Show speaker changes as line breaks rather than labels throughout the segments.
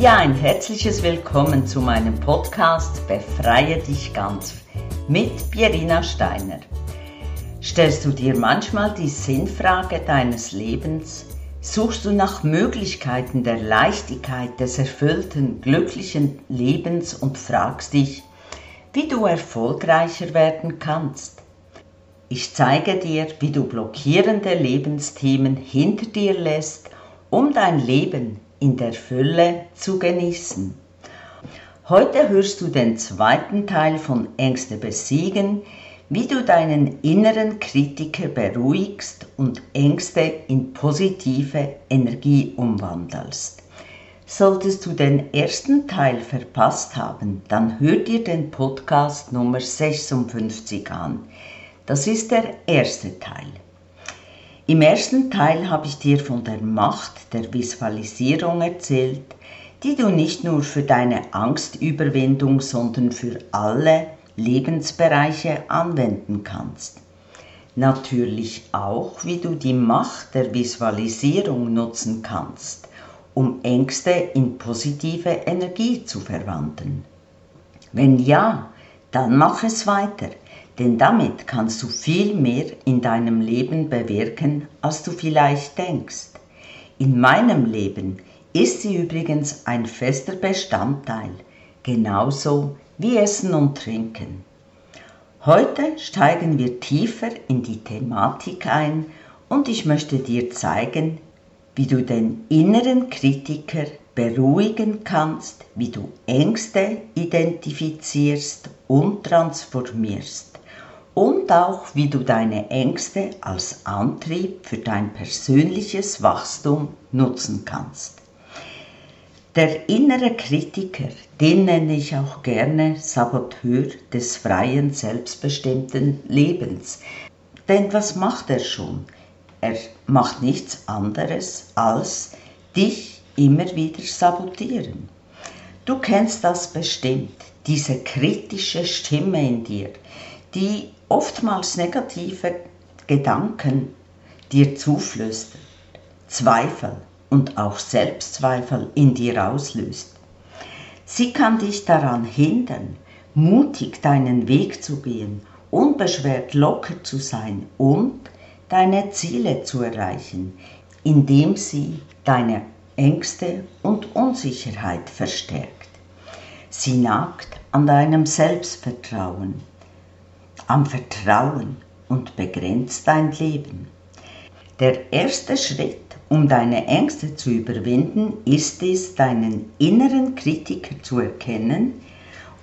Ja, ein herzliches Willkommen zu meinem Podcast Befreie dich ganz mit Pierina Steiner. Stellst du dir manchmal die Sinnfrage deines Lebens? Suchst du nach Möglichkeiten der Leichtigkeit des erfüllten, glücklichen Lebens und fragst dich, wie du erfolgreicher werden kannst? Ich zeige dir, wie du blockierende Lebensthemen hinter dir lässt, um dein Leben in der Fülle zu genießen. Heute hörst du den zweiten Teil von Ängste besiegen, wie du deinen inneren Kritiker beruhigst und Ängste in positive Energie umwandelst. Solltest du den ersten Teil verpasst haben, dann hör dir den Podcast Nummer 56 an. Das ist der erste Teil. Im ersten Teil habe ich dir von der Macht der Visualisierung erzählt, die du nicht nur für deine Angstüberwindung, sondern für alle Lebensbereiche anwenden kannst. Natürlich auch, wie du die Macht der Visualisierung nutzen kannst, um Ängste in positive Energie zu verwandeln. Wenn ja, dann mach es weiter denn damit kannst du viel mehr in deinem Leben bewirken, als du vielleicht denkst. In meinem Leben ist sie übrigens ein fester Bestandteil, genauso wie Essen und Trinken. Heute steigen wir tiefer in die Thematik ein und ich möchte dir zeigen, wie du den inneren Kritiker beruhigen kannst, wie du Ängste identifizierst und transformierst und auch wie du deine Ängste als Antrieb für dein persönliches Wachstum nutzen kannst. Der innere Kritiker, den nenne ich auch gerne Saboteur des freien, selbstbestimmten Lebens. Denn was macht er schon? Er macht nichts anderes als dich immer wieder sabotieren. Du kennst das bestimmt, diese kritische Stimme in dir, die oftmals negative Gedanken dir zuflüstert, Zweifel und auch Selbstzweifel in dir auslöst. Sie kann dich daran hindern, mutig deinen Weg zu gehen, unbeschwert locker zu sein und deine Ziele zu erreichen, indem sie deine Ängste und Unsicherheit verstärkt. Sie nagt an deinem Selbstvertrauen am Vertrauen und begrenzt dein Leben. Der erste Schritt, um deine Ängste zu überwinden, ist es, deinen inneren Kritiker zu erkennen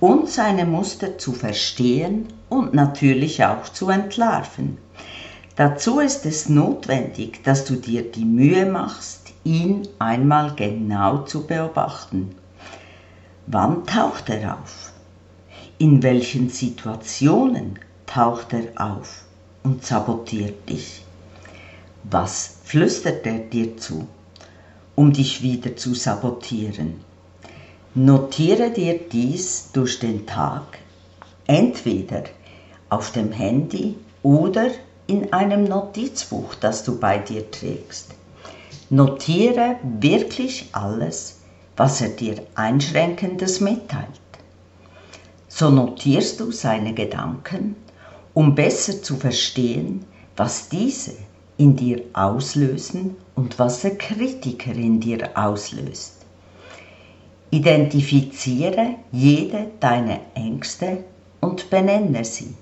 und seine Muster zu verstehen und natürlich auch zu entlarven. Dazu ist es notwendig, dass du dir die Mühe machst, ihn einmal genau zu beobachten. Wann taucht er auf? In welchen Situationen taucht er auf und sabotiert dich. Was flüstert er dir zu, um dich wieder zu sabotieren? Notiere dir dies durch den Tag, entweder auf dem Handy oder in einem Notizbuch, das du bei dir trägst. Notiere wirklich alles, was er dir Einschränkendes mitteilt. So notierst du seine Gedanken um besser zu verstehen, was diese in dir auslösen und was der Kritiker in dir auslöst. Identifiziere jede deiner Ängste und benenne sie.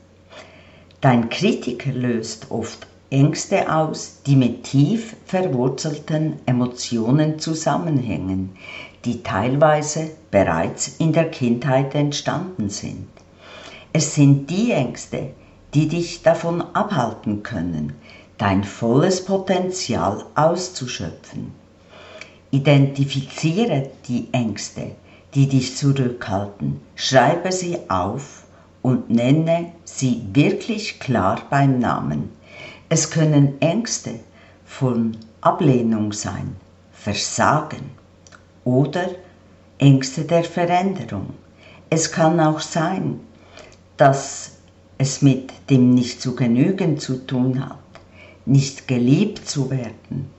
Dein Kritiker löst oft Ängste aus, die mit tief verwurzelten Emotionen zusammenhängen, die teilweise bereits in der Kindheit entstanden sind. Es sind die Ängste, die dich davon abhalten können, dein volles Potenzial auszuschöpfen. Identifiziere die Ängste, die dich zurückhalten, schreibe sie auf und nenne sie wirklich klar beim Namen. Es können Ängste von Ablehnung sein, Versagen oder Ängste der Veränderung. Es kann auch sein, dass es mit dem nicht zu genügen zu tun hat, nicht geliebt zu werden,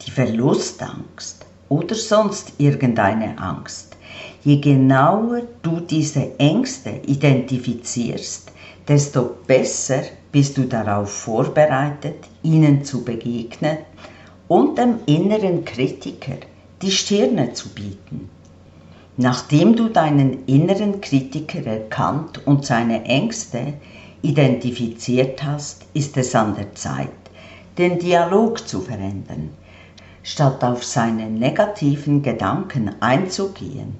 die Verlustangst oder sonst irgendeine Angst. Je genauer du diese Ängste identifizierst, desto besser bist du darauf vorbereitet, ihnen zu begegnen und dem inneren Kritiker die Stirne zu bieten. Nachdem du deinen inneren Kritiker erkannt und seine Ängste identifiziert hast, ist es an der Zeit, den Dialog zu verändern. Statt auf seine negativen Gedanken einzugehen,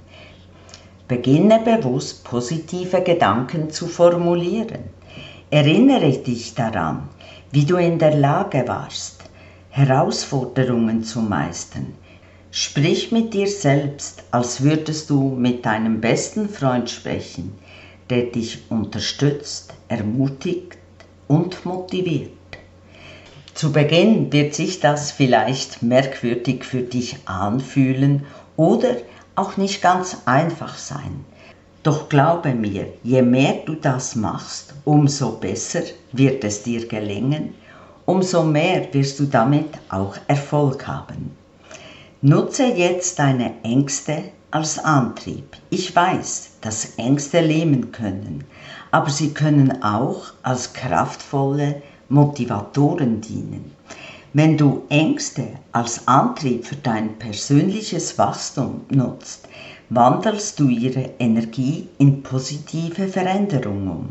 beginne bewusst positive Gedanken zu formulieren. Erinnere dich daran, wie du in der Lage warst, Herausforderungen zu meistern. Sprich mit dir selbst, als würdest du mit deinem besten Freund sprechen, der dich unterstützt, ermutigt und motiviert. Zu Beginn wird sich das vielleicht merkwürdig für dich anfühlen oder auch nicht ganz einfach sein. Doch glaube mir, je mehr du das machst, umso besser wird es dir gelingen, umso mehr wirst du damit auch Erfolg haben. Nutze jetzt deine Ängste als Antrieb. Ich weiß, dass Ängste lähmen können, aber sie können auch als kraftvolle Motivatoren dienen. Wenn du Ängste als Antrieb für dein persönliches Wachstum nutzt, wandelst du ihre Energie in positive Veränderung um.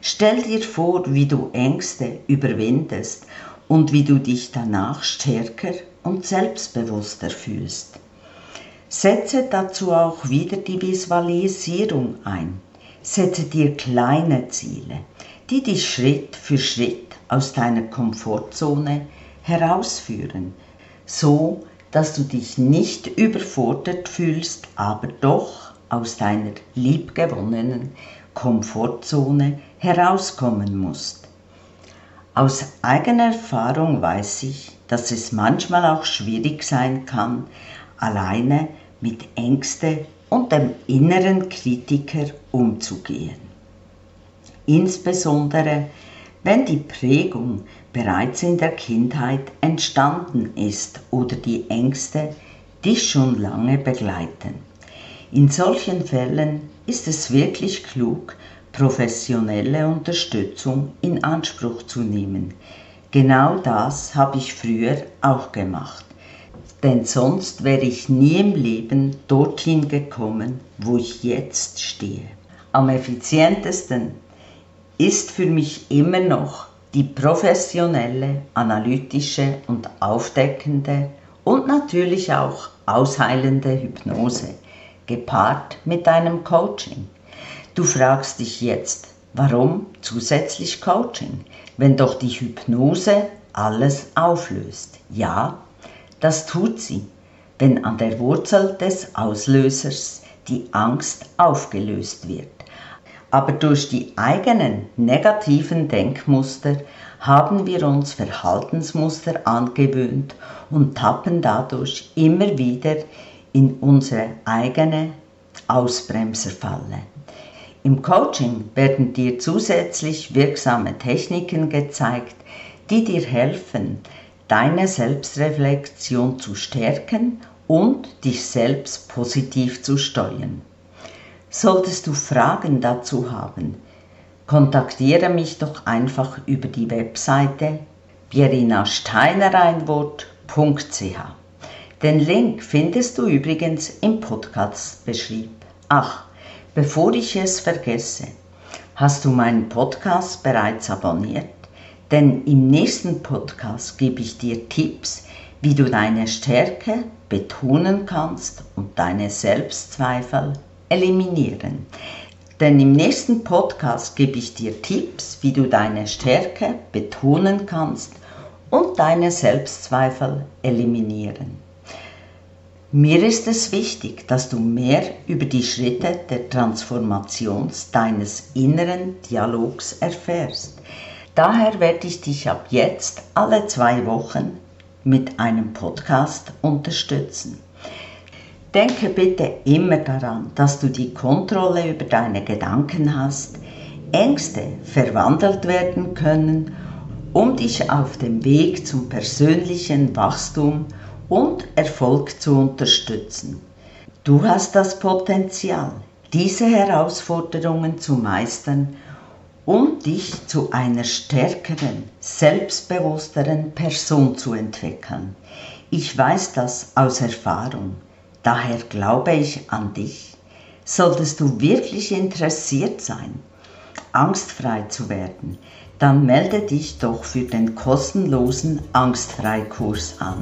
Stell dir vor, wie du Ängste überwindest und wie du dich danach stärker und selbstbewusster fühlst. Setze dazu auch wieder die Visualisierung ein. Setze dir kleine Ziele, die dich Schritt für Schritt aus deiner Komfortzone herausführen, so dass du dich nicht überfordert fühlst, aber doch aus deiner liebgewonnenen Komfortzone herauskommen musst. Aus eigener Erfahrung weiß ich, dass es manchmal auch schwierig sein kann, alleine mit Ängste und dem inneren Kritiker umzugehen. Insbesondere wenn die Prägung bereits in der Kindheit entstanden ist oder die Ängste dich schon lange begleiten. In solchen Fällen ist es wirklich klug, professionelle Unterstützung in Anspruch zu nehmen. Genau das habe ich früher auch gemacht. Denn sonst wäre ich nie im Leben dorthin gekommen, wo ich jetzt stehe. Am effizientesten ist für mich immer noch die professionelle, analytische und aufdeckende und natürlich auch ausheilende Hypnose, gepaart mit einem Coaching. Du fragst dich jetzt, warum zusätzlich Coaching, wenn doch die Hypnose alles auflöst? Ja, das tut sie, wenn an der Wurzel des Auslösers die Angst aufgelöst wird aber durch die eigenen negativen Denkmuster haben wir uns Verhaltensmuster angewöhnt und tappen dadurch immer wieder in unsere eigene Ausbremserfalle. Im Coaching werden dir zusätzlich wirksame Techniken gezeigt, die dir helfen, deine Selbstreflexion zu stärken und dich selbst positiv zu steuern. Solltest du Fragen dazu haben, kontaktiere mich doch einfach über die Webseite bierinasteinereinwort.ch. Den Link findest du übrigens im Podcast-Beschrieb. Ach, bevor ich es vergesse, hast du meinen Podcast bereits abonniert? Denn im nächsten Podcast gebe ich dir Tipps, wie du deine Stärke betonen kannst und deine Selbstzweifel eliminieren. Denn im nächsten Podcast gebe ich dir Tipps, wie du deine Stärke betonen kannst und deine Selbstzweifel eliminieren. Mir ist es wichtig, dass du mehr über die Schritte der Transformation deines inneren Dialogs erfährst. Daher werde ich dich ab jetzt alle zwei Wochen mit einem Podcast unterstützen. Denke bitte immer daran, dass du die Kontrolle über deine Gedanken hast, Ängste verwandelt werden können, um dich auf dem Weg zum persönlichen Wachstum und Erfolg zu unterstützen. Du hast das Potenzial, diese Herausforderungen zu meistern um dich zu einer stärkeren, selbstbewussteren Person zu entwickeln. Ich weiß das aus Erfahrung, daher glaube ich an dich. Solltest du wirklich interessiert sein, angstfrei zu werden, dann melde dich doch für den kostenlosen Angstfreikurs an.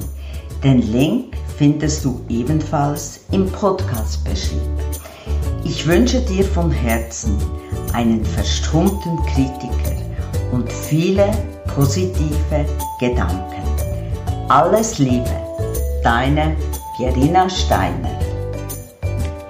Den Link findest du ebenfalls im Podcast-Beschrieb. Ich wünsche dir von Herzen, einen verstummten Kritiker und viele positive Gedanken. Alles Liebe, deine Pierina Steiner.